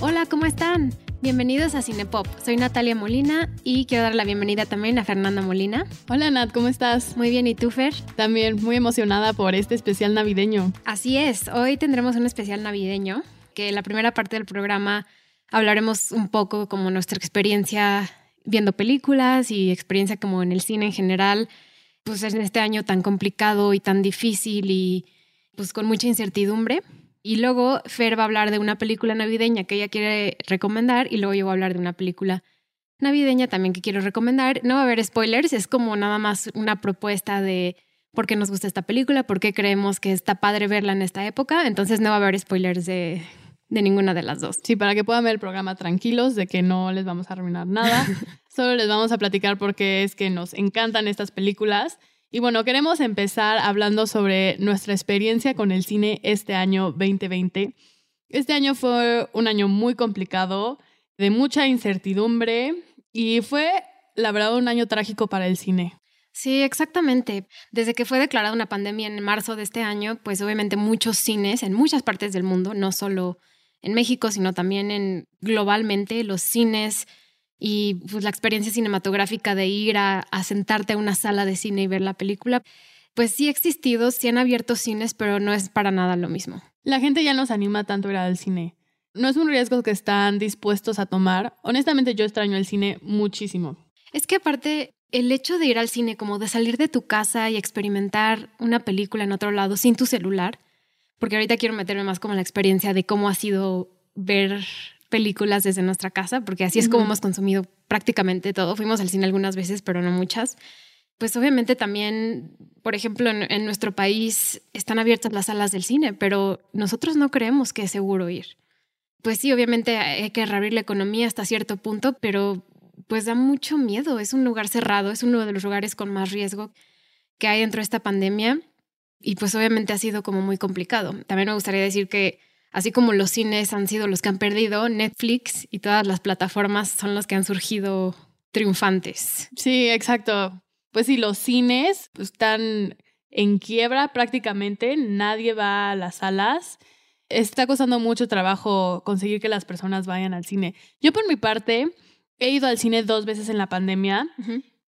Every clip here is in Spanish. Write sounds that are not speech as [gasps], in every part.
Hola, ¿cómo están? Bienvenidos a Cinepop. Soy Natalia Molina y quiero dar la bienvenida también a Fernanda Molina. Hola Nat, ¿cómo estás? Muy bien, ¿y tú, Fer? También muy emocionada por este especial navideño. Así es, hoy tendremos un especial navideño, que la primera parte del programa hablaremos un poco como nuestra experiencia viendo películas y experiencia como en el cine en general, pues en este año tan complicado y tan difícil y pues con mucha incertidumbre. Y luego Fer va a hablar de una película navideña que ella quiere recomendar y luego yo voy a hablar de una película navideña también que quiero recomendar. No va a haber spoilers, es como nada más una propuesta de por qué nos gusta esta película, por qué creemos que está padre verla en esta época. Entonces no va a haber spoilers de, de ninguna de las dos. Sí, para que puedan ver el programa tranquilos, de que no les vamos a arruinar nada. [laughs] Solo les vamos a platicar porque es que nos encantan estas películas y bueno, queremos empezar hablando sobre nuestra experiencia con el cine este año 2020. Este año fue un año muy complicado, de mucha incertidumbre y fue, la verdad, un año trágico para el cine. Sí, exactamente. Desde que fue declarada una pandemia en marzo de este año, pues obviamente muchos cines en muchas partes del mundo, no solo en México, sino también en globalmente, los cines y pues, la experiencia cinematográfica de ir a, sentarte a una sala de cine y ver la película, pues sí ha existido, sí han abierto cines, pero no es para nada lo mismo. La gente ya no se anima tanto a ir al cine. No es un riesgo que están dispuestos a tomar. Honestamente yo extraño el cine muchísimo. Es que aparte, el hecho de ir al cine, como de salir de tu casa y experimentar una película en otro lado sin tu celular, porque ahorita quiero meterme más como en la experiencia de cómo ha sido ver películas desde nuestra casa, porque así es como hemos consumido prácticamente todo. Fuimos al cine algunas veces, pero no muchas. Pues obviamente también, por ejemplo, en, nuestro país están abiertas las salas del cine, pero nosotros no creemos que es seguro ir. Pues sí, obviamente hay que reabrir la economía hasta cierto punto, pero pues da mucho miedo. Es un lugar cerrado, es uno de los lugares con más riesgo que hay dentro de esta pandemia y pues obviamente ha sido como muy complicado. También me gustaría decir que así como los cines han sido los que han perdido, Netflix y todas las plataformas son los que han surgido triunfantes. Sí, exacto. Pues sí, los cines están en quiebra prácticamente, nadie va a las salas. Está costando mucho trabajo conseguir que las personas vayan al cine. Yo por mi parte he ido al cine dos veces en la pandemia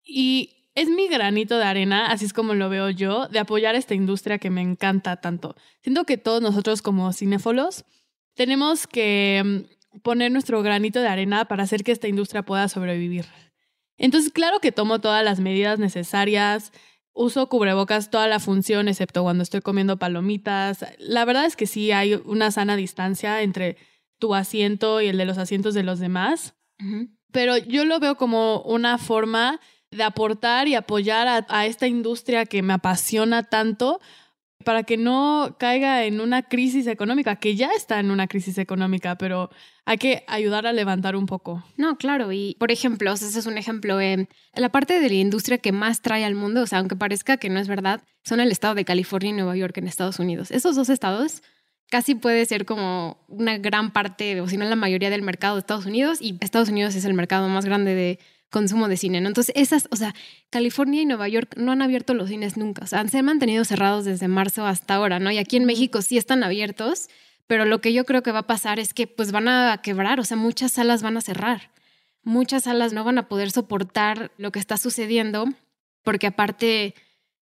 y es mi granito de arena, así es como lo veo yo, de apoyar esta industria que me encanta tanto. Siento que todos nosotros como cinéfolos tenemos que mm, poner nuestro granito de arena para hacer que esta industria pueda sobrevivir. Entonces, claro que tomo todas las medidas necesarias, uso cubrebocas toda la función, excepto cuando estoy comiendo palomitas. La verdad es que sí hay una sana distancia entre tu asiento y el de los asientos de los demás, pero yo lo veo como una forma de aportar y apoyar a, esta industria que me apasiona tanto para que no caiga en una crisis económica, que ya está en una crisis económica, pero hay que ayudar a levantar un poco. No, claro, y por ejemplo, ese es un ejemplo, eh, la parte de la industria que más trae al mundo, o sea, aunque parezca que no es verdad, son el estado de California y Nueva York en Estados Unidos. Esos dos estados casi puede ser como una gran parte, o si no la mayoría del mercado de Estados Unidos, y Estados Unidos es el mercado más grande de consumo de cine, ¿no? Entonces, esas, o sea, California y Nueva York no han abierto los cines nunca, o sea, se han mantenido cerrados desde marzo hasta ahora, ¿no? Y aquí en México sí están abiertos, pero lo que yo creo que va a pasar es que pues van a quebrar, o sea, muchas salas van a cerrar, muchas salas no van a poder soportar lo que está sucediendo, porque aparte,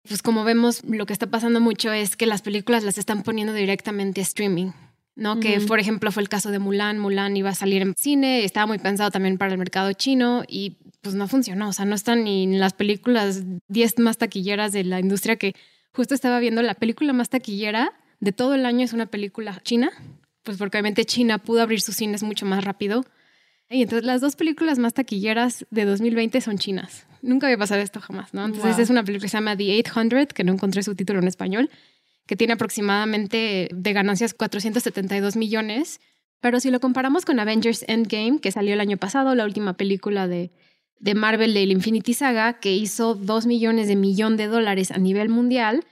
pues como vemos, lo que está pasando mucho es que las películas las están poniendo directamente a streaming. ¿no? Que, por ejemplo, fue el caso de Mulan. Mulan iba a salir en cine, estaba muy pensado también para el mercado chino y pues no funcionó. O sea, no están ni en las películas 10 más taquilleras de la industria que justo estaba viendo la película más taquillera de todo el año es una película china, pues porque obviamente China pudo abrir sus cines mucho más rápido. Y entonces las dos películas más taquilleras de 2020 son chinas. Nunca había pasado esto jamás, ¿no? Entonces es una película que se llama The 800, que no encontré su título en español, que tiene aproximadamente de ganancias 472 millones. Pero si lo comparamos con Avengers Endgame, que salió el año pasado, la última película de, de Marvel de la Infinity Saga, que hizo dos millones de millón de dólares a nivel mundial,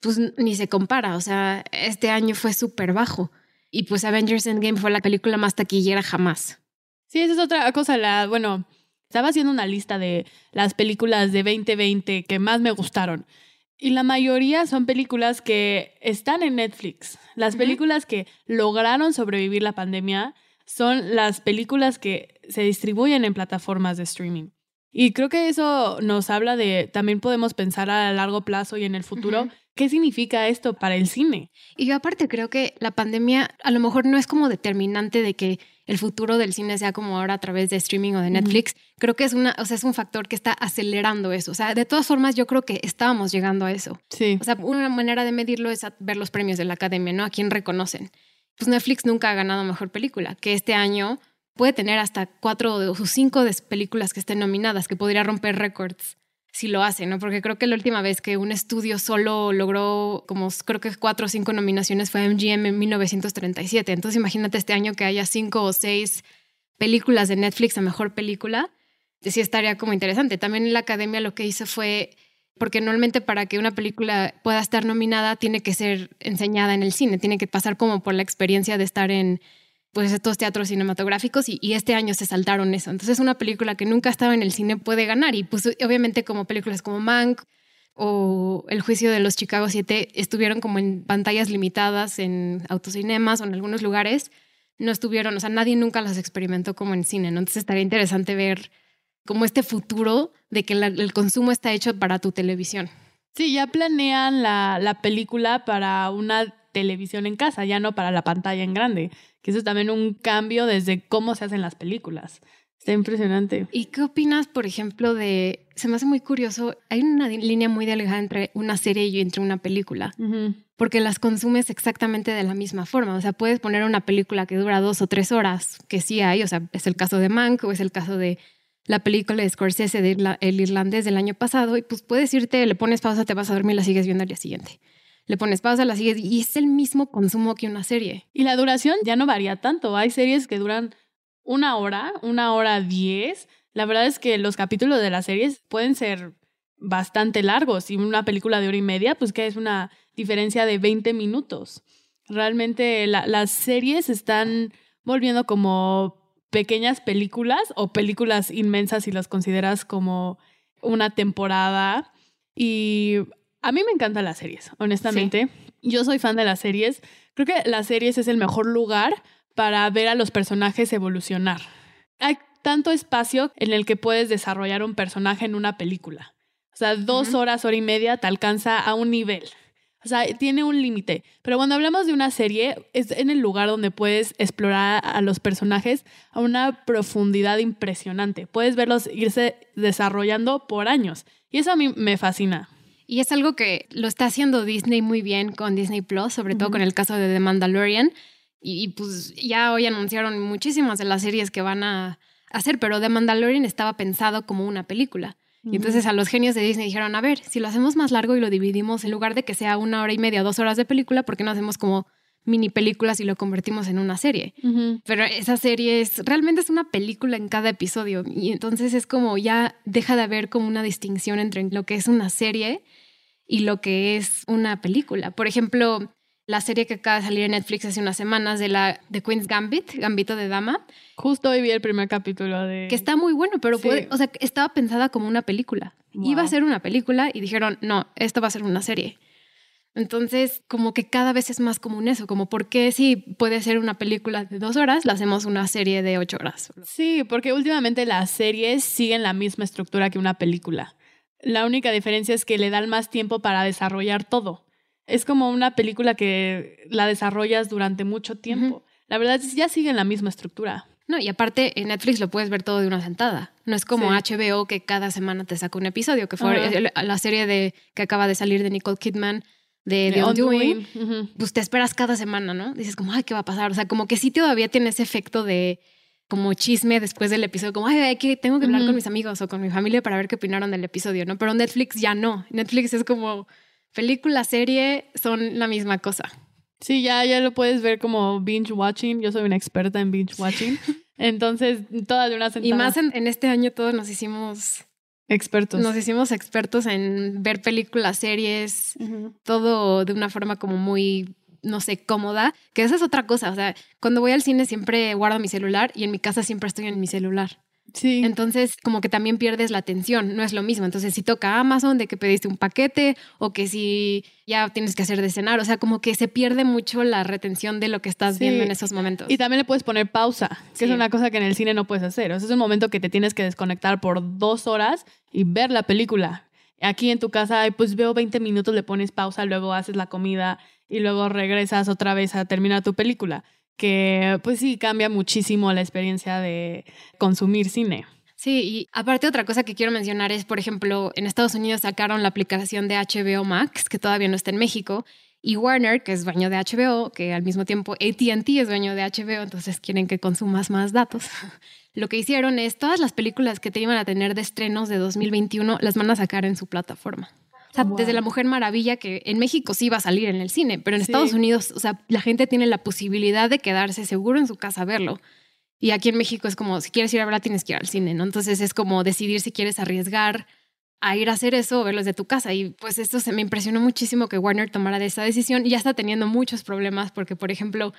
pues ni se compara. O sea, este año fue súper bajo. Y pues Avengers Endgame fue la película más taquillera jamás. Sí, esa es otra cosa. La, bueno, estaba haciendo una lista de las películas de 2020 que más me gustaron. Y la mayoría son películas que están en Netflix. Las películas que lograron sobrevivir la pandemia son las películas que se distribuyen en plataformas de streaming. Y creo que eso nos habla de, también podemos pensar a largo plazo y en el futuro, ¿qué significa esto para el cine? Y yo aparte creo que la pandemia a lo mejor no es como determinante de que el futuro del cine sea como ahora a través de streaming o de Netflix. Creo que es una, o sea, es un factor que está acelerando eso. O sea, de todas formas yo creo que estábamos llegando a eso. Sí. O sea, una manera de medirlo es ver los premios de la academia, ¿no? A quién reconocen. Pues Netflix nunca ha ganado mejor película, que este año puede tener hasta cuatro o cinco películas que estén nominadas, que podría romper récords si lo hace, ¿no? Porque creo que la última vez que un estudio solo logró como creo que cuatro o cinco nominaciones fue MGM en 1937. Entonces imagínate este año que haya cinco o seis películas de Netflix a mejor película. Sí estaría como interesante. También la academia lo que hizo fue, porque normalmente para que una película pueda estar nominada tiene que ser enseñada en el cine, tiene que pasar como por la experiencia de estar en pues estos teatros cinematográficos y, este año se saltaron eso. Entonces una película que nunca estaba en el cine puede ganar y pues obviamente como películas como Mank o El juicio de los Chicago 7 estuvieron como en pantallas limitadas en autocinemas o en algunos lugares, no estuvieron, o sea, nadie nunca las experimentó como en cine. Entonces estaría interesante ver como este futuro de que el consumo está hecho para tu televisión. Sí, ya planean la, la película para una televisión en casa, ya no para la pantalla en grande que eso es también un cambio desde cómo se hacen las películas. Está impresionante. ¿Y qué opinas, por ejemplo, de... Se me hace muy curioso, hay una línea muy delgada entre una serie y entre una película, porque las consumes exactamente de la misma forma. O sea, puedes poner una película que dura dos o tres horas, que sí hay, o sea, es el caso de Mank o es el caso de la película de Scorsese de El Irlandés del año pasado, y pues puedes irte, le pones pausa, te vas a dormir y la sigues viendo al día siguiente le pones pausa, la sigues y es el mismo consumo que una serie. Y la duración ya no varía tanto. Hay series que duran una hora, una hora diez. La verdad es que los capítulos de las series pueden ser bastante largos y una película de hora y media, pues que es una diferencia de 20 minutos. Realmente las series están volviendo como pequeñas películas o películas inmensas si las consideras como una temporada. Y a mí me encantan las series, honestamente. Yo soy fan de las series. Creo que las series es el mejor lugar para ver a los personajes evolucionar. Hay tanto espacio en el que puedes desarrollar un personaje en una película. O sea, dos horas, hora y media te alcanza a un nivel. O sea, tiene un límite. Pero cuando hablamos de una serie, es en el lugar donde puedes explorar a los personajes a una profundidad impresionante. Puedes verlos irse desarrollando por años. Y eso a mí me fascina. Y es algo que lo está haciendo Disney muy bien con Disney Plus, sobre todo con el caso de The Mandalorian. Y, pues ya hoy anunciaron muchísimas de las series que van a hacer, pero The Mandalorian estaba pensado como una película. Y entonces a los genios de Disney dijeron, a ver, si lo hacemos más largo y lo dividimos, en lugar de que sea una hora y media, dos horas de película, ¿por qué no hacemos como mini películas y lo convertimos en una serie? Pero esa serie es, realmente es una película en cada episodio. Y entonces es como ya deja de haber como una distinción entre lo que es una serie y lo que es una película. Por ejemplo, la serie que acaba de salir en Netflix hace unas semanas de la de Queen's Gambit, Gambito de Dama. Justo hoy vi el primer capítulo de... Que está muy bueno, pero o sea, estaba pensada como una película. Iba a ser una película y dijeron, no, esto va a ser una serie. Entonces, como que cada vez es más común eso, como por qué si puede ser una película de dos horas, la hacemos una serie de ocho horas. Sí, porque últimamente las series siguen la misma estructura que una película. La única diferencia es que le dan más tiempo para desarrollar todo. Es como una película que la desarrollas durante mucho tiempo. La verdad es que ya siguen la misma estructura. No, y aparte en Netflix lo puedes ver todo de una sentada. No es como HBO que cada semana te saca un episodio, que fue la serie de que acaba de salir de Nicole Kidman de The Undoing. Pues te esperas cada semana, ¿no? Dices como, ay, ¿qué va a pasar? O sea, como que sí todavía tiene ese efecto de como chisme después del episodio, como, ay, que tengo que hablar con mis amigos o con mi familia para ver qué opinaron del episodio, ¿no? Pero Netflix ya no. Netflix es como película, serie, son la misma cosa. Sí, ya, ya lo puedes ver como binge watching. Yo soy una experta en binge watching. Entonces, toda de una sentada. Y más en, este año todos nos hicimos expertos. Nos hicimos expertos en ver películas, series, todo de una forma como muy no sé, cómoda, que esa es otra cosa. O sea, cuando voy al cine siempre guardo mi celular y en mi casa siempre estoy en mi celular. Sí. Entonces, como que también pierdes la atención, no es lo mismo. Entonces, si toca Amazon de que pediste un paquete o que si ya tienes que hacer de cenar, o sea, como que se pierde mucho la retención de lo que estás Sí. viendo en esos momentos. Y también le puedes poner pausa, que es una cosa que en el cine no puedes hacer. O sea, es un momento que te tienes que desconectar por dos horas y ver la película. Aquí en tu casa, pues veo 20 minutos, le pones pausa, luego haces la comida y luego regresas otra vez a terminar tu película. Que pues sí cambia muchísimo la experiencia de consumir cine. Sí, y aparte otra cosa que quiero mencionar es, por ejemplo, en Estados Unidos sacaron la aplicación de HBO Max, que todavía no está en México, y Warner, que es dueño de HBO, que al mismo tiempo ATT es dueño de HBO, entonces quieren que consumas más datos. [laughs] Lo que hicieron es todas las películas que te iban a tener de estrenos de 2021 las van a sacar en su plataforma. Sea, Wow. desde La Mujer Maravilla, que en México sí va a salir en el cine, pero en Sí. Estados Unidos, o sea, la gente tiene la posibilidad de quedarse seguro en su casa a verlo. Y aquí en México es como, si quieres ir a verla, tienes que ir al cine, ¿no? Entonces es como decidir si quieres arriesgar a ir a hacer eso o verlo desde tu casa. Y pues esto se me impresionó muchísimo que Warner tomara de esa decisión y ya está teniendo muchos problemas porque, por ejemplo,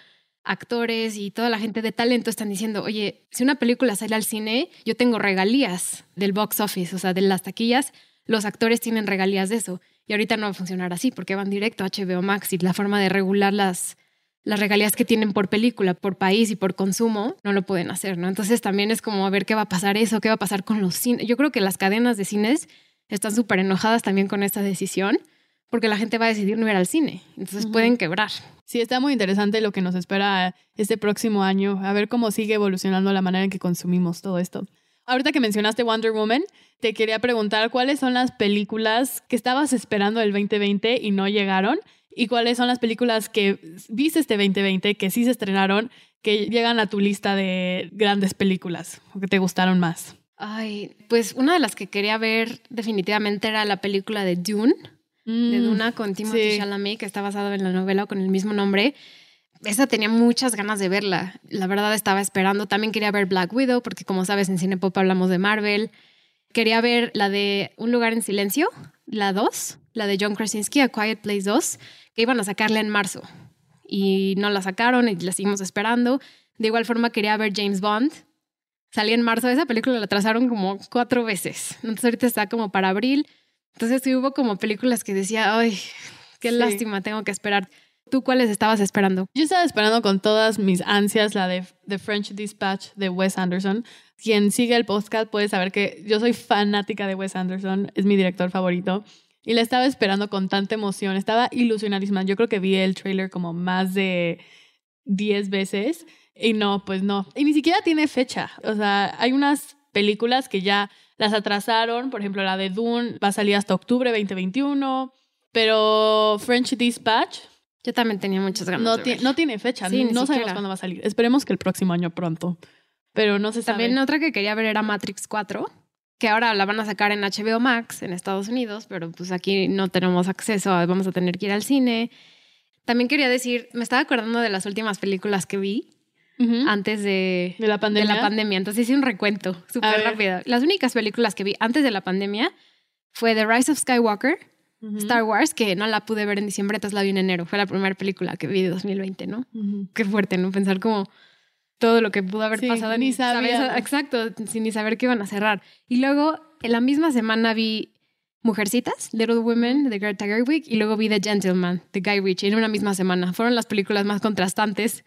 actores y toda la gente de talento están diciendo, oye, si una película sale al cine, yo tengo regalías del box office, o sea, de las taquillas, los actores tienen regalías de eso. Y ahorita no va a funcionar así porque van directo a HBO Max y la forma de regular las, las regalías que tienen por película, por país y por consumo, no lo pueden hacer, ¿no? Entonces también es como a ver qué va a pasar eso, qué va a pasar con los cines. Yo creo que las cadenas de cines están súper enojadas también con esta decisión porque la gente va a decidir no ir al cine. Entonces pueden quebrar. Sí, está muy interesante lo que nos espera este próximo año, a ver cómo sigue evolucionando la manera en que consumimos todo esto. Ahorita que mencionaste Wonder Woman, te quería preguntar cuáles son las películas que estabas esperando el 2020 y no llegaron y cuáles son las películas que viste este 2020 que sí se estrenaron, que llegan a tu lista de grandes películas o que te gustaron más. Ay, pues una de las que quería ver definitivamente era la película de Dune, de Mm, Duna con Timothy sí. Chalamet, que está basada en la novela con el mismo nombre. Esa tenía muchas ganas de verla. La verdad estaba esperando. También quería ver Black Widow, porque como sabes, en Cinepop hablamos de Marvel. Quería ver la de Un lugar en silencio, la 2, la de John Krasinski, A Quiet Place 2, que iban a sacarla en marzo. Y no la sacaron y la seguimos esperando. De igual forma quería ver James Bond. Salía en marzo. Esa película la atrasaron como cuatro veces. Entonces ahorita está como para abril. Entonces sí hubo como películas que decía, ay, qué Sí. lástima, tengo que esperar. ¿Tú cuáles estabas esperando? Yo estaba esperando con todas mis ansias la de The French Dispatch de Wes Anderson. Quien sigue el podcast puede saber que yo soy fanática de Wes Anderson, es mi director favorito. Y la estaba esperando con tanta emoción, estaba ilusionadísima. Yo creo que vi el trailer como más de 10 veces y no, pues no. Y ni siquiera tiene fecha. O sea, hay unas películas que ya las atrasaron. Por ejemplo, la de Dune va a salir hasta octubre 2021. Pero French Dispatch Yo también tenía muchas ganas. no, de ti- ver. no tiene fecha, Sí, ni no sabemos cuándo va a salir. Esperemos que el próximo año pronto, pero no se sabe. También otra que quería ver era Matrix 4, que ahora la van a sacar en HBO Max en Estados Unidos, pero pues aquí no tenemos acceso, a- vamos a tener que ir al cine. También quería decir, me estaba acordando de las últimas películas que vi antes de, de la pandemia. de la pandemia. Entonces hice un recuento súper rápido. Las únicas películas que vi antes de la pandemia fue The Rise of Skywalker, Star Wars, que no la pude ver en diciembre, entonces la vi en enero. Fue la primera película que vi de 2020, ¿no? Qué fuerte, ¿no? Pensar como todo lo que pudo haber Sí, pasado. ni saber- sabíamos. exacto, sin ni saber que iban a cerrar. Y luego, en la misma semana vi Mujercitas, Little Women, de Greta Gerwig, y luego vi The Gentleman, de Guy Ritchie, en una misma semana. Fueron las películas más contrastantes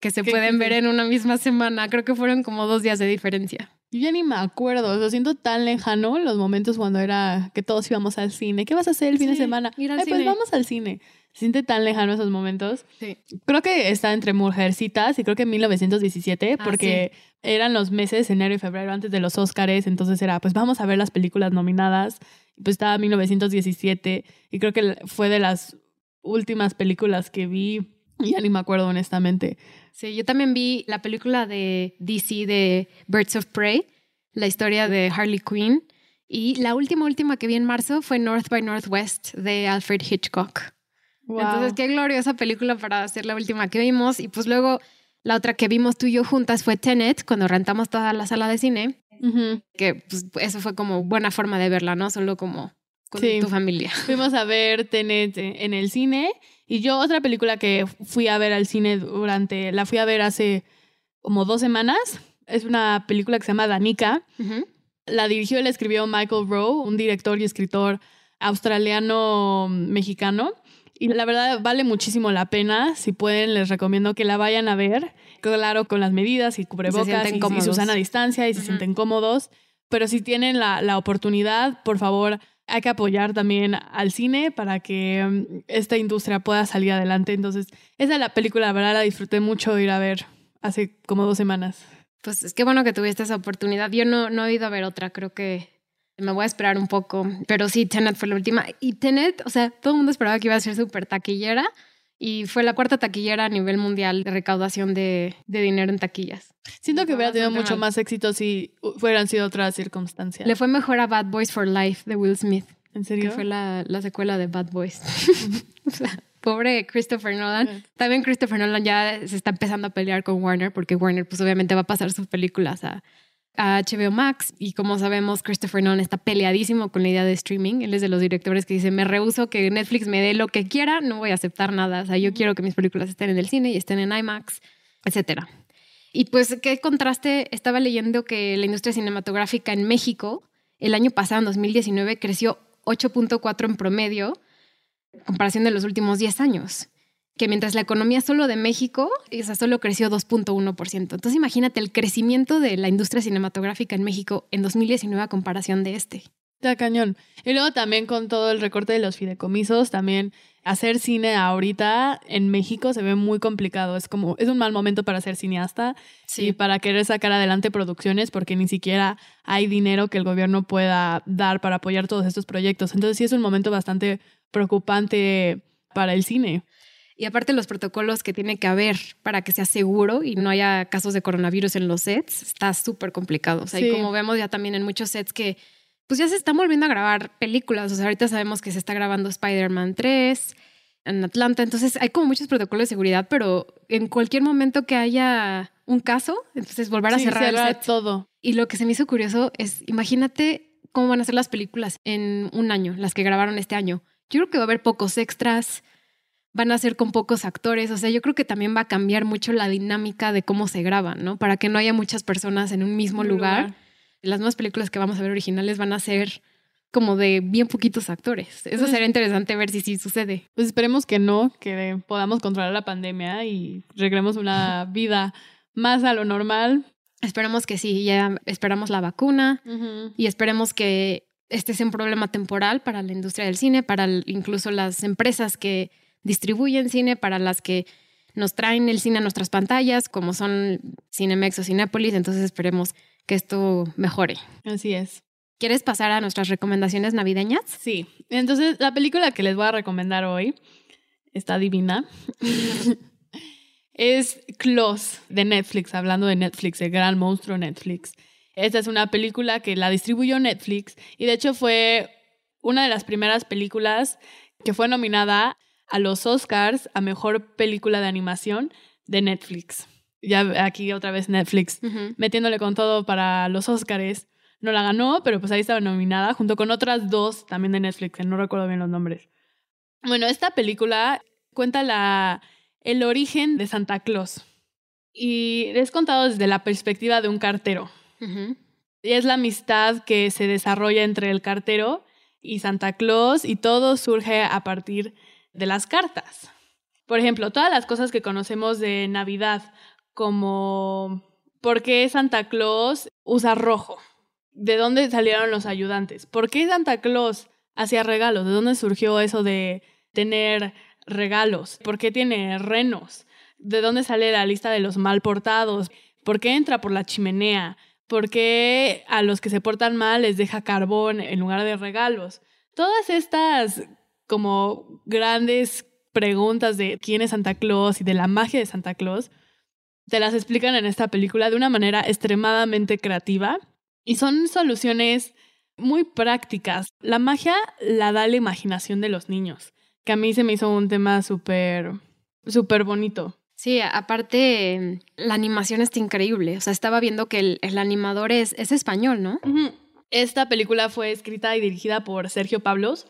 que se ¿Qué pueden ver en una misma semana. Creo que fueron como dos días de diferencia. Yo ya ni me acuerdo, lo siento tan lejano los momentos cuando era que todos íbamos al cine. ¿Qué vas a hacer el fin de Sí, semana? ir al Ay, pues cine. vamos al cine. Se siente tan lejano esos momentos. Sí. Creo que está entre Mujercitas y creo que 1917, Ah, porque eran los meses enero y febrero antes de los Óscares, entonces era, pues vamos a ver las películas nominadas. Pues estaba 1917 y creo que fue de las últimas películas que vi [laughs] ya ni me acuerdo honestamente. Sí, yo también vi la película de DC de Birds of Prey, la historia de Harley Quinn. Y la última, última que vi en marzo fue North by Northwest de Alfred Hitchcock. Wow. Entonces, qué gloriosa película para ser la última que vimos. Y pues luego la otra que vimos tú y yo juntas fue Tenet, cuando rentamos toda la sala de cine, Ujú. que pues eso fue como buena forma de verla, ¿no? Solo como con Sí. tu familia. [laughs] Fuimos a ver Tenet en el cine y yo otra película que fui a ver al cine durante, la fui a ver hace como dos semanas, Es una película que se llama Danica. La dirigió y la escribió Michael Rowe, un director y escritor australiano-mexicano. Y la verdad vale muchísimo la pena. Si pueden, les recomiendo que la vayan a ver. Claro, con las medidas y cubrebocas y, y, Susana a distancia y se sienten cómodos. Pero si tienen la, la oportunidad, por favor, hay que apoyar también al cine para que mm, esta industria pueda salir adelante. Entonces, esa es la película, la verdad la disfruté mucho ir a ver hace como dos semanas. Pues es que bueno que tuviste esa oportunidad. Yo no, no he ido a ver otra, creo que me voy a esperar un poco. Pero sí, Tenet fue la última. Y Tenet, o sea, todo el mundo esperaba que iba a ser súper taquillera y fue la cuarta taquillera a nivel mundial de recaudación de, de dinero en taquillas. Siento que hubiera tenido mucho más éxito si hubieran sido otras circunstancias. Le fue mejor a Bad Boys for Life de Will Smith. ¿En serio? Que fue la, la secuela de Bad Boys. [laughs] o sea, pobre Christopher Nolan. También Christopher Nolan ya se está empezando a pelear con Warner porque Warner pues obviamente va a pasar sus películas a, a HBO Max y como sabemos Christopher Nolan está peleadísimo con la idea de streaming. Él es de los directores que dice, me rehuso que Netflix me dé lo que quiera, no voy a aceptar nada. O sea, yo quiero que mis películas estén en el cine y estén en IMAX, etcétera. Y pues, qué contraste, estaba leyendo que la industria cinematográfica en México el año pasado, en 2019, creció 8.4 en promedio, en comparación de los últimos 10 años que mientras la economía solo de México, esa solo creció 2.1%. Entonces imagínate el crecimiento de la industria cinematográfica en México en 2019 a comparación de este. Ya cañón. Y luego también con todo el recorte de los fideicomisos, también hacer cine ahorita en México se ve muy complicado. Es como, es un mal momento para ser cineasta y para querer sacar adelante producciones porque ni siquiera hay dinero que el gobierno pueda dar para apoyar todos estos proyectos. Entonces sí es un momento bastante preocupante para el cine. Y aparte los protocolos que tiene que haber para que sea seguro y no haya casos de coronavirus en los sets, está súper complicado. O sea, y como vemos ya también en muchos sets que pues ya se están volviendo a grabar películas. O sea, ahorita sabemos que se está grabando Spider-Man 3 en Atlanta. Entonces hay como muchos protocolos de seguridad, pero en cualquier momento que haya un caso, entonces volver a cerrar, el set. todo. Y lo que se me hizo curioso es, imagínate cómo van a ser las películas en un año, las que grabaron este año. Yo creo que va a haber pocos extras van a ser con pocos actores. O sea, yo creo que también va a cambiar mucho la dinámica de cómo se graban, ¿no? Para que no haya muchas personas en un mismo lugar. Las nuevas películas que vamos a ver originales van a ser como de bien poquitos actores. Eso sería interesante ver si sí sucede. Pues esperemos que no, que podamos controlar la pandemia y regremos una [laughs] vida más a lo normal. Esperemos que sí, ya esperamos la vacuna y esperemos que este sea un problema temporal para la industria del cine, para incluso las empresas que distribuyen cine, para las que nos traen el cine a nuestras pantallas, como son Cinemex o Cinépolis. Entonces esperemos que esto mejore. Así es. ¿Quieres pasar a nuestras recomendaciones navideñas? Sí. Entonces, la película que les voy a recomendar hoy está divina. [laughs] es Close de Netflix, hablando de Netflix, el gran monstruo Netflix. Esta es una película que la distribuyó Netflix y de hecho fue una de las primeras películas que fue nominada a los Oscars a Mejor Película de Animación de Netflix. Ya aquí otra vez Netflix metiéndole con todo para los Oscars. No la ganó, pero pues ahí estaba nominada junto con otras dos también de Netflix, que no recuerdo bien los nombres. Bueno, esta película cuenta la, el origen de Santa Claus y es contado desde la perspectiva de un cartero. Y es la amistad que se desarrolla entre el cartero y Santa Claus y todo surge a partir de las cartas. Por ejemplo, todas las cosas que conocemos de Navidad, como por qué Santa Claus usa rojo, de dónde salieron los ayudantes, por qué Santa Claus hacía regalos, de dónde surgió eso de tener regalos, por qué tiene renos, de dónde sale la lista de los mal portados, por qué entra por la chimenea, por qué a los que se portan mal les deja carbón en lugar de regalos. Todas estas como grandes preguntas de quién es Santa Claus y de la magia de Santa Claus, te las explican en esta película de una manera extremadamente creativa y son soluciones muy prácticas. La magia la da la imaginación de los niños, que a mí se me hizo un tema súper, súper bonito. Sí, aparte la animación está increíble. O sea, estaba viendo que el, animador es, es español, ¿no? Esta película fue escrita y dirigida por Sergio Pablos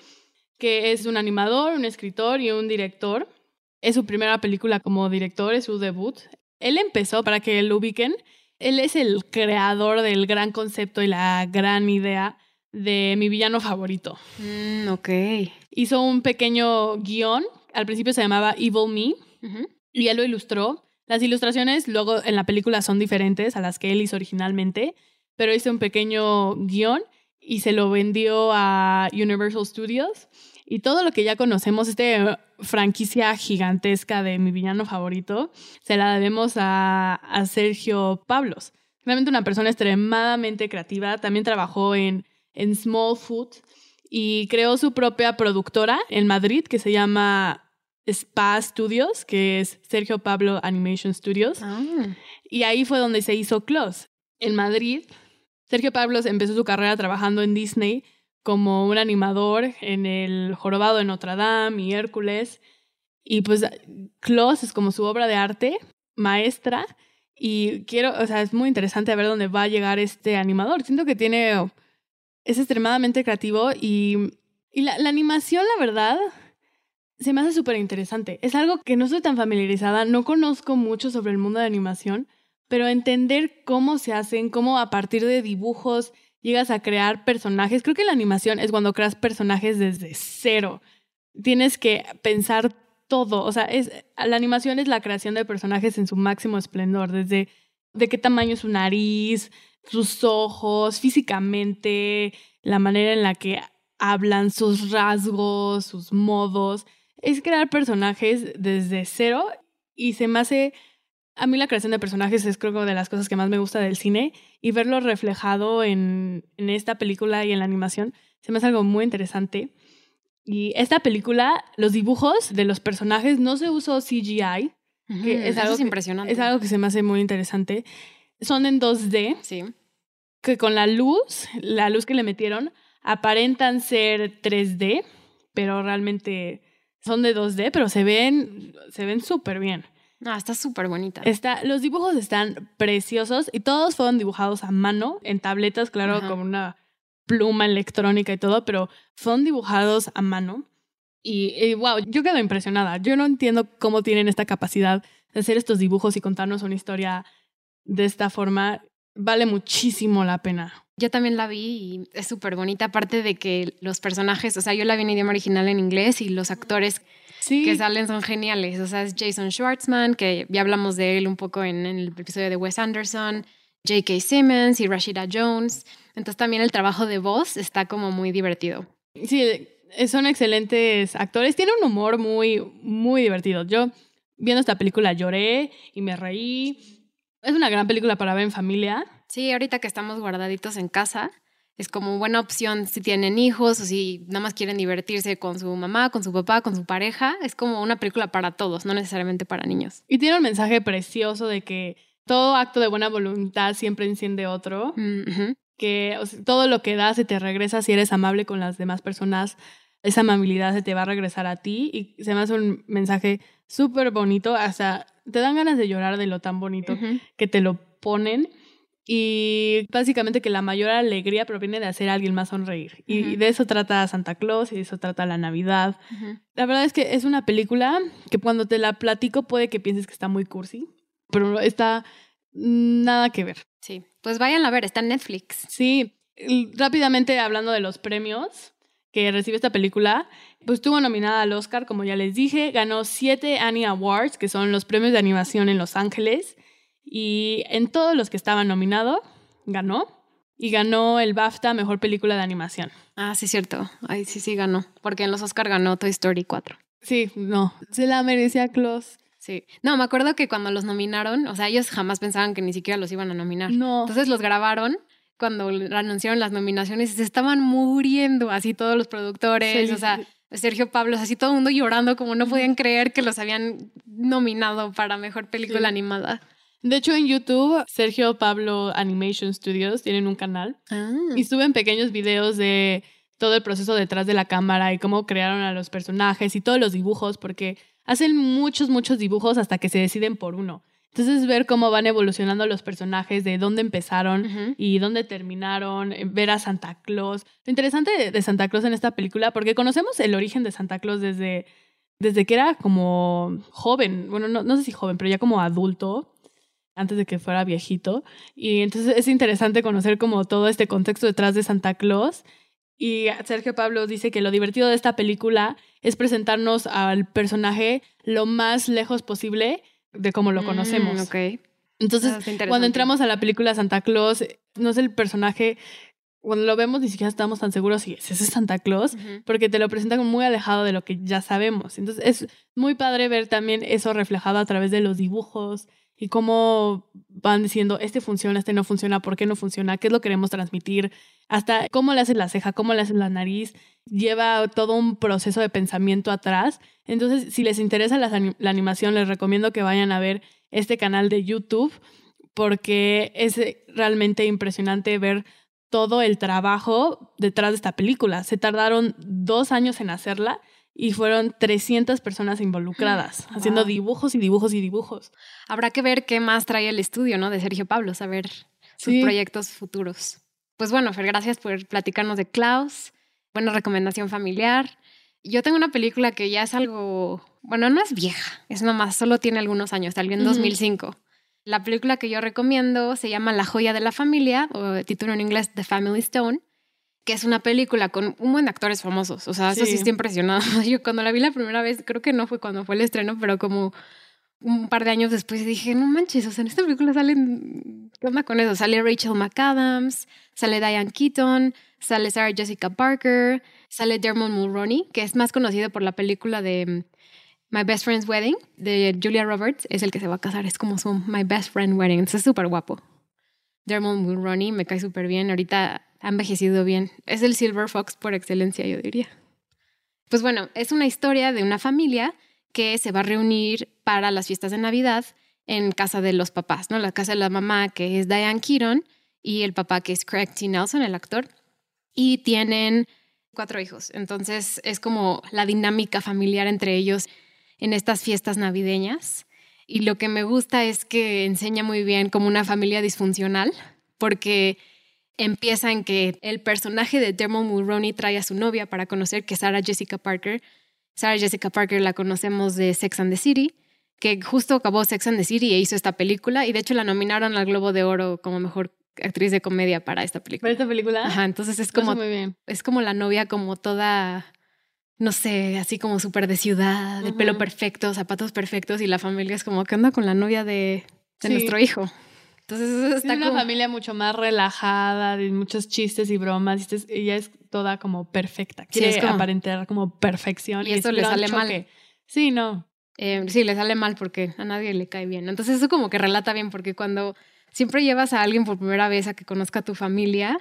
que es un animador, un escritor y un director. Es su primera película como director, es su debut. Él empezó, para que lo ubiquen, Él es el creador del gran concepto y la gran idea de mi villano favorito. Mm, ok. Hizo un pequeño guion, al principio se llamaba Evil Me, y él lo ilustró. Las ilustraciones luego en la película son diferentes a las que él hizo originalmente, pero hizo un pequeño guion y se lo vendió a Universal Studios. Y todo lo que ya conocemos, esta franquicia gigantesca de mi villano favorito, se la debemos a, a Sergio Pablos. Realmente una persona extremadamente creativa. También trabajó en, en Small Food y creó su propia productora en Madrid que se llama Spa Studios, que es Sergio Pablo Animation Studios. Ah. Y ahí fue donde se hizo Close. En Madrid, Sergio Pablos empezó su carrera trabajando en Disney como un animador en el Jorobado de Notre Dame y Hércules. Y pues Close es como su obra de arte maestra. Y quiero, o sea, es muy interesante ver dónde va a llegar este animador. Siento que tiene, es extremadamente creativo y, y la, animación, la verdad, se me hace súper interesante. Es algo que no estoy tan familiarizada, no conozco mucho sobre el mundo de animación, pero entender cómo se hacen, cómo a partir de dibujos llegas a crear personajes. Creo que la animación es cuando creas personajes desde cero. Tienes que pensar todo, o sea, es, la animación es la creación de personajes en su máximo esplendor, desde de qué tamaño es su nariz, sus ojos, físicamente, la manera en la que hablan, sus rasgos, sus modos es crear personajes desde cero y se me hace... A mí la creación de personajes es creo que de las cosas que más me gusta del cine y verlo reflejado en, en esta película y en la animación se me hace algo muy interesante. Y esta película, los dibujos de los personajes no se usó CGI, que es algo es impresionante. es algo que se me hace muy interesante. Son en 2D, Sí. que con la luz, la luz que le metieron, aparentan ser 3D, pero realmente son de 2D, pero se ven se ven súper bien. Ah, está súper bonita. Está, los dibujos están preciosos y todos fueron dibujados a mano, en tabletas, claro, Ajá. con una pluma electrónica y todo, pero fueron dibujados a mano. Y, y, wow, yo quedo impresionada. Yo no entiendo cómo tienen esta capacidad de hacer estos dibujos y contarnos una historia de esta forma. Vale muchísimo la pena. Yo también la vi y es súper bonita, aparte de que los personajes, o sea, yo la vi en idioma original en inglés y los actores Sí, que salen son geniales. O sea, es Jason Schwartzman, que ya hablamos de él un poco en, en el episodio de Wes Anderson, J.K. Simmons y Rashida Jones. Entonces también el trabajo de voz está como muy divertido. Sí, son excelentes actores. Tiene un humor muy, muy divertido. Yo, viendo esta película, lloré y me reí. Es una gran película para ver en familia. Sí, ahorita que estamos guardaditos en casa, es como buena opción si tienen hijos o si nada más quieren divertirse con su mamá, con su papá, con su pareja. Es como una película para todos, no necesariamente para niños. Y tiene un mensaje precioso de que todo acto de buena voluntad siempre enciende otro. Mm. Que o sea, todo lo que das se te regresa si eres amable con las demás personas. Esa amabilidad se te va a regresar a ti. Y se me hace un mensaje súper bonito. Hasta te dan ganas de llorar de lo tan bonito que te lo ponen. Y básicamente que la mayor alegría proviene de hacer a alguien más sonreír. Y de eso trata Santa Claus y de eso trata la Navidad. La verdad es que es una película que cuando te la platico puede que pienses que está muy cursi, pero está nada que ver. Sí, pues vayan a ver, está en Netflix. Sí, rápidamente hablando de los premios que recibe esta película, pues estuvo nominada al Oscar, como ya les dije, ganó siete Annie Awards, que son los premios de animación en Los Ángeles, y en todos los que estaban nominados, ganó, y ganó el BAFTA Mejor Película de Animación. Ah, sí, cierto. Ay, sí, sí ganó. Porque en los Oscar ganó Toy Story 4. Sí, no, se la merecía Klaus. Sí. No, me acuerdo que cuando los nominaron, o sea, ellos jamás pensaban que ni siquiera los iban a nominar. No. Entonces los grabaron cuando anunciaron las nominaciones se estaban muriendo así todos los productores, Sí, o sea. Sergio Pablo, así todo el mundo llorando como no podían creer que los habían nominado para mejor película Sí. animada. De hecho, en YouTube, Sergio Pablo Animation Studios tienen un canal Ah. y suben pequeños videos de todo el proceso detrás de la cámara y cómo crearon a los personajes y todos los dibujos, porque hacen muchos, muchos dibujos hasta que se deciden por uno. Entonces, ver cómo van evolucionando los personajes, de dónde empezaron y dónde terminaron, eh, ver a Santa Claus. Lo interesante de, de Santa Claus en esta película, porque conocemos el origen de Santa Claus desde, desde que era como joven, bueno, no, no sé si joven, pero ya como adulto. Antes de que fuera viejito. Y entonces es interesante conocer como todo este contexto detrás de Santa Claus. Y Sergio Pablo dice que lo divertido de esta película es presentarnos al personaje lo más lejos posible de cómo lo conocemos. Mm, ok. Entonces, Ah, cuando entramos a la película Santa Claus, no es el personaje, cuando lo vemos ni siquiera estamos tan seguros si ese es Santa Claus, Ujú. porque te lo presentan muy alejado de lo que ya sabemos. Entonces, es muy padre ver también eso reflejado a través de los dibujos y cómo van diciendo, este funciona, este no funciona, por qué no funciona, qué es lo que queremos transmitir, hasta cómo le haces la ceja, cómo le haces la nariz, lleva todo un proceso de pensamiento atrás. Entonces, si les interesa la animación, les recomiendo que vayan a ver este canal de YouTube porque es eh, realmente impresionante ver todo el trabajo detrás de esta película. Se tardaron dos años en hacerla y fueron 300 personas involucradas, [gasps] haciendo dibujos y dibujos y dibujos. Habrá que ver qué más trae el estudio, ¿no? De Sergio Pablo, saber sus Sí. proyectos futuros. Pues bueno, Fer, gracias por platicarnos de Klaus. Buena recomendación familiar. Yo tengo una película que ya es algo, bueno, no es vieja, es nomás, solo tiene algunos años, salió en Ujú. 2005. La película que yo recomiendo se llama La joya de la familia, o título en inglés The Family Stone, que es una película con un buen de actores famosos. O sea, eso sí Sí. está impresionado. [laughs] Yo cuando la vi la primera vez, creo que no fue cuando fue el estreno, pero como un par de años después dije, no manches, o sea, en esta película salen, ¿qué onda con eso? Sale Rachel McAdams, sale Diane Keaton, sale Sarah Jessica Parker, sale Dermot Mulroney, que es más conocido por la película de mm, My Best Friend's Wedding, de Julia Roberts, es el que se va a casar, es como su My Best Friend Wedding, entonces es súper guapo. Dermot Mulroney me cae súper bien, ahorita ha envejecido bien, es el Silver Fox por excelencia, yo diría. Pues bueno, es una historia de una familia que se va a reunir para las fiestas de Navidad en casa de los papás, ¿no? La casa de la mamá, que es Diane Keaton, y el papá, que es Craig T. Nelson, el actor. Y tienen cuatro hijos. Entonces es como la dinámica familiar entre ellos en estas fiestas navideñas. Y lo que me gusta es que enseña muy bien como una familia disfuncional, porque empieza en que el personaje de Dermot Mulroney trae a su novia para conocer que Sarah Jessica Parker. Sarah Jessica Parker la conocemos de Sex and the City, que justo acabó Sex and the City e hizo esta película y de hecho la nominaron al Globo de Oro como mejor actriz de comedia para esta película. ¿Para esta película? Ajá, entonces es como muy bien. es como la novia como toda no sé, así como súper de ciudad, el pelo perfecto, zapatos perfectos y la familia es como, ¿qué onda con la novia de, de Sí. nuestro hijo? Entonces eso Es está una como... familia mucho más relajada, de muchos chistes y bromas. y este es- Ella es toda como perfecta. Sí, Quiere es como- aparentar como perfección. Y eso le sale mal. Sí, no. Eh, sí, le sale mal porque a nadie le cae bien. Entonces eso como que relata bien porque cuando siempre llevas a alguien por primera vez a que conozca a tu familia,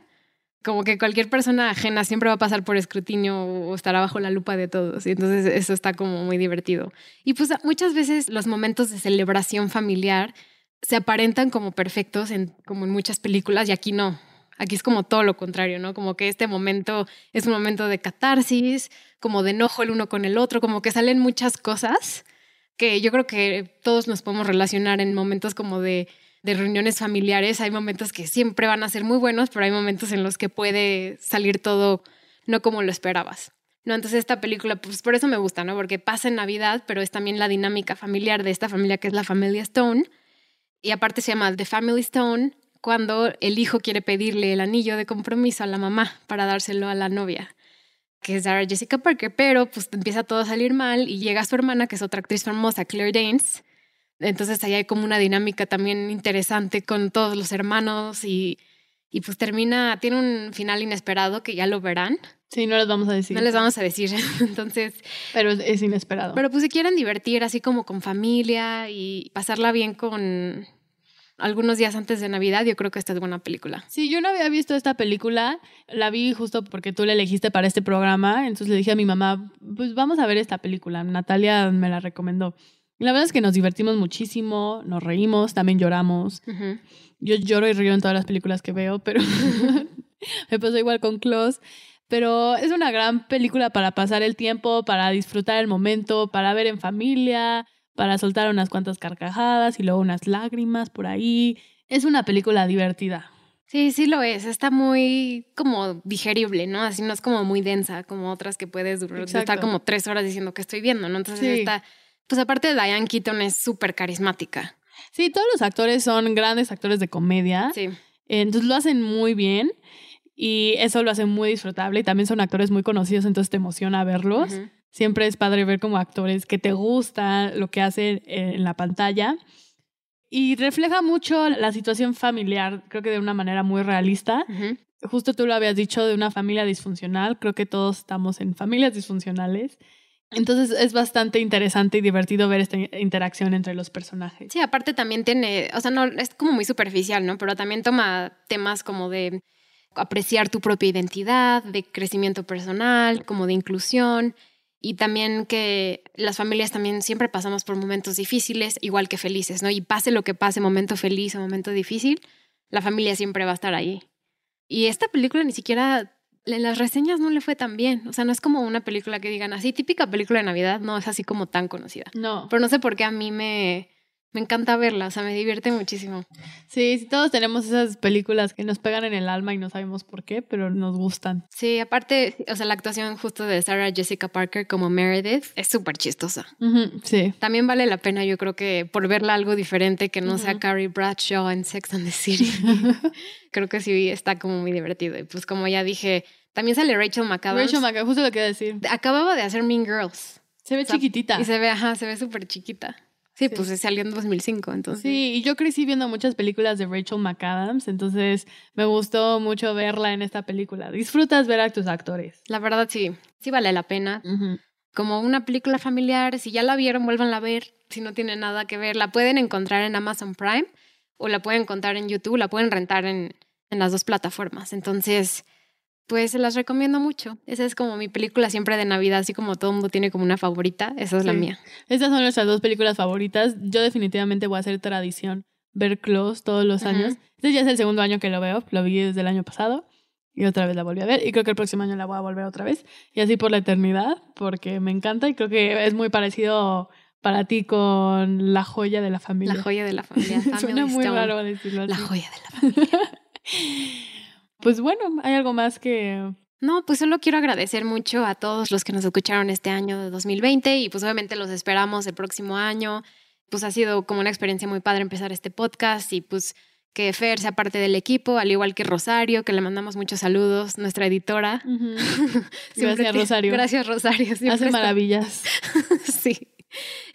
como que cualquier persona ajena siempre va a pasar por escrutinio o estará bajo la lupa de todos. Y entonces eso está como muy divertido. Y pues muchas veces los momentos de celebración familiar se aparentan como perfectos en, como en muchas películas y aquí no. Aquí es como todo lo contrario, ¿no? Como que este momento es un momento de catarsis, como de enojo el uno con el otro, como que salen muchas cosas que yo creo que todos nos podemos relacionar en momentos como de, de reuniones familiares. Hay momentos que siempre van a ser muy buenos, pero hay momentos en los que puede salir todo no como lo esperabas. No, entonces esta película, pues por eso me gusta, ¿no? Porque pasa en Navidad, pero es también la dinámica familiar de esta familia que es la familia Stone. Y aparte se llama The Family Stone cuando el hijo quiere pedirle el anillo de compromiso a la mamá para dárselo a la novia que es Sarah Jessica Parker, pero pues empieza todo a salir mal y llega su hermana, que es otra actriz famosa, Claire Danes. Entonces ahí hay como una dinámica también interesante con todos los hermanos y, y pues termina, tiene un final inesperado que ya lo verán. Sí, no les vamos a decir. No les vamos a decir. [laughs] Entonces, Pero es, es inesperado. pero pues si quieren divertir así como con familia y pasarla bien con algunos días antes de Navidad, yo creo que esta es buena película. Sí, yo no había visto esta película. La vi justo porque tú la elegiste para este programa. Entonces le dije a mi mamá, pues vamos a ver esta película. Natalia me la recomendó. La verdad es que nos divertimos muchísimo, nos reímos, también lloramos. Yo lloro y río en todas las películas que veo, pero [laughs] me pasó igual con Klaus. Pero es una gran película para pasar el tiempo, para disfrutar el momento, para ver en familia, para soltar unas cuantas carcajadas y luego unas lágrimas por ahí. Es una película divertida. Sí, sí lo es. Está muy como digerible, ¿no? Así no es como muy densa, como otras que puedes durar, estar como tres horas diciendo que estoy viendo, ¿no? Entonces Sí. está, pues aparte de Diane Keaton es súper carismática. Sí, todos los actores son grandes actores de comedia. Sí. Entonces lo hacen muy bien y eso lo hace muy disfrutable y también son actores muy conocidos, entonces te emociona verlos. Siempre es padre ver como actores que te gusta lo que hacen en la pantalla. Y refleja mucho la situación familiar, creo que de una manera muy realista. Ujú. Justo tú lo habías dicho de una familia disfuncional, creo que todos estamos en familias disfuncionales. Entonces es bastante interesante y divertido ver esta interacción entre los personajes. Sí, aparte también tiene, o sea, no, es como muy superficial, ¿no? Pero también toma temas como de apreciar tu propia identidad, de crecimiento personal, como de inclusión. Y también que las familias también siempre pasamos por momentos difíciles, igual que felices, ¿no? Y pase lo que pase, momento feliz o momento difícil, la familia siempre va a estar ahí. Y esta película ni siquiera, en las reseñas no le fue tan bien. O sea, no es como una película que digan así, típica película de Navidad, no es así como tan conocida. No. Pero no sé por qué a mí me, me encanta verla, o sea, me divierte muchísimo. Sí, sí, todos tenemos esas películas que nos pegan en el alma y no sabemos por qué, pero nos gustan. Sí, aparte, o sea, la actuación justo de Sarah Jessica Parker como Meredith es súper chistosa. Sí. También vale la pena, yo creo que por verla algo diferente que no sea Ujú. Carrie Bradshaw en Sex and the City. [laughs] creo que sí está como muy divertido. Y pues como ya dije, también sale Rachel McAdams. Rachel McAdams, justo lo que decir. Acababa de hacer Mean Girls. Se ve O sea, chiquitita. Y se ve, ajá, se ve súper chiquita. Sí, Sí. pues salió en 2005, entonces. Sí, y yo crecí viendo muchas películas de Rachel McAdams, entonces me gustó mucho verla en esta película. Disfrutas ver a tus actores. La verdad sí, sí vale la pena. como una película familiar. Si ya la vieron, vuélvanla a ver. Si no tiene nada que ver, la pueden encontrar en Amazon Prime o la pueden encontrar en YouTube, la pueden rentar en, en las dos plataformas. Entonces, pues se las recomiendo mucho. Esa es como mi película siempre de Navidad, así como todo el mundo tiene como una favorita, esa es la mía. Estas son nuestras dos películas favoritas. Yo definitivamente voy a hacer tradición ver Close todos los años. Este ya es el segundo año que lo veo, lo vi desde el año pasado y otra vez la volví a ver y creo que el próximo año la voy a volver otra vez y así por la eternidad porque me encanta y creo que es muy parecido para ti con La joya de la familia. La joya de la familia. [laughs] Suena muy raro decirlo así. La joya de la familia. [laughs] Pues bueno, hay algo más que No, pues solo quiero agradecer mucho a todos los que nos escucharon este año de 2020 y pues obviamente los esperamos el próximo año. Pues ha sido como una experiencia muy padre empezar este podcast y pues que Fer sea parte del equipo, al igual que Rosario, que le mandamos muchos saludos, nuestra editora. [laughs] [laughs] Gracias, te- Rosario. Gracias, Rosario. siempre hace está- maravillas. [laughs] sí.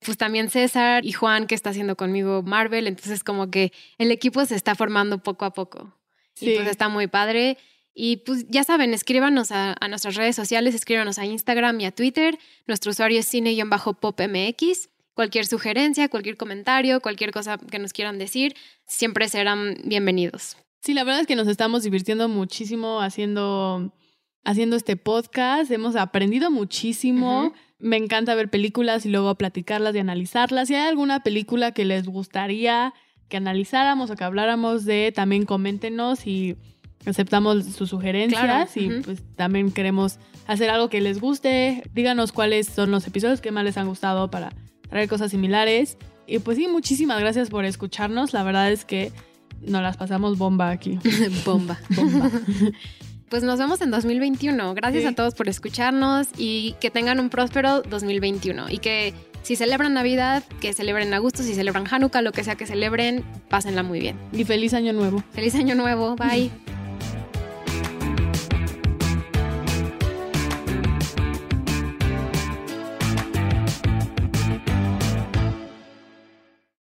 Pues también César y Juan, que está haciendo conmigo Marvel. Entonces, como que el equipo se está formando poco a poco. Sí. Y pues está muy padre. Y pues ya saben, escríbanos a, a nuestras redes sociales, escríbanos a Instagram y a Twitter. Nuestro usuario es cine-popmx. Cualquier sugerencia, cualquier comentario, cualquier cosa que nos quieran decir, siempre serán bienvenidos. Sí, la verdad es que nos estamos divirtiendo muchísimo haciendo, haciendo este podcast. Hemos aprendido muchísimo. Me encanta ver películas y luego platicarlas y analizarlas. Si hay alguna película que les gustaría que analizáramos o que habláramos de, también coméntenos y aceptamos sus sugerencias Claro, y pues también queremos hacer algo que les guste. Díganos cuáles son los episodios que más les han gustado para traer cosas similares. Y pues sí, muchísimas gracias por escucharnos. La verdad es que nos las pasamos bomba aquí. [laughs] Bomba. Bomba. [laughs] Pues nos vemos en 2021. Gracias Sí. a todos por escucharnos y que tengan un próspero 2021. Y que si celebran Navidad, que celebren a gusto, si celebran Hanukkah, lo que sea que celebren, pásenla muy bien. y feliz año nuevo. Feliz año nuevo. Bye. [laughs]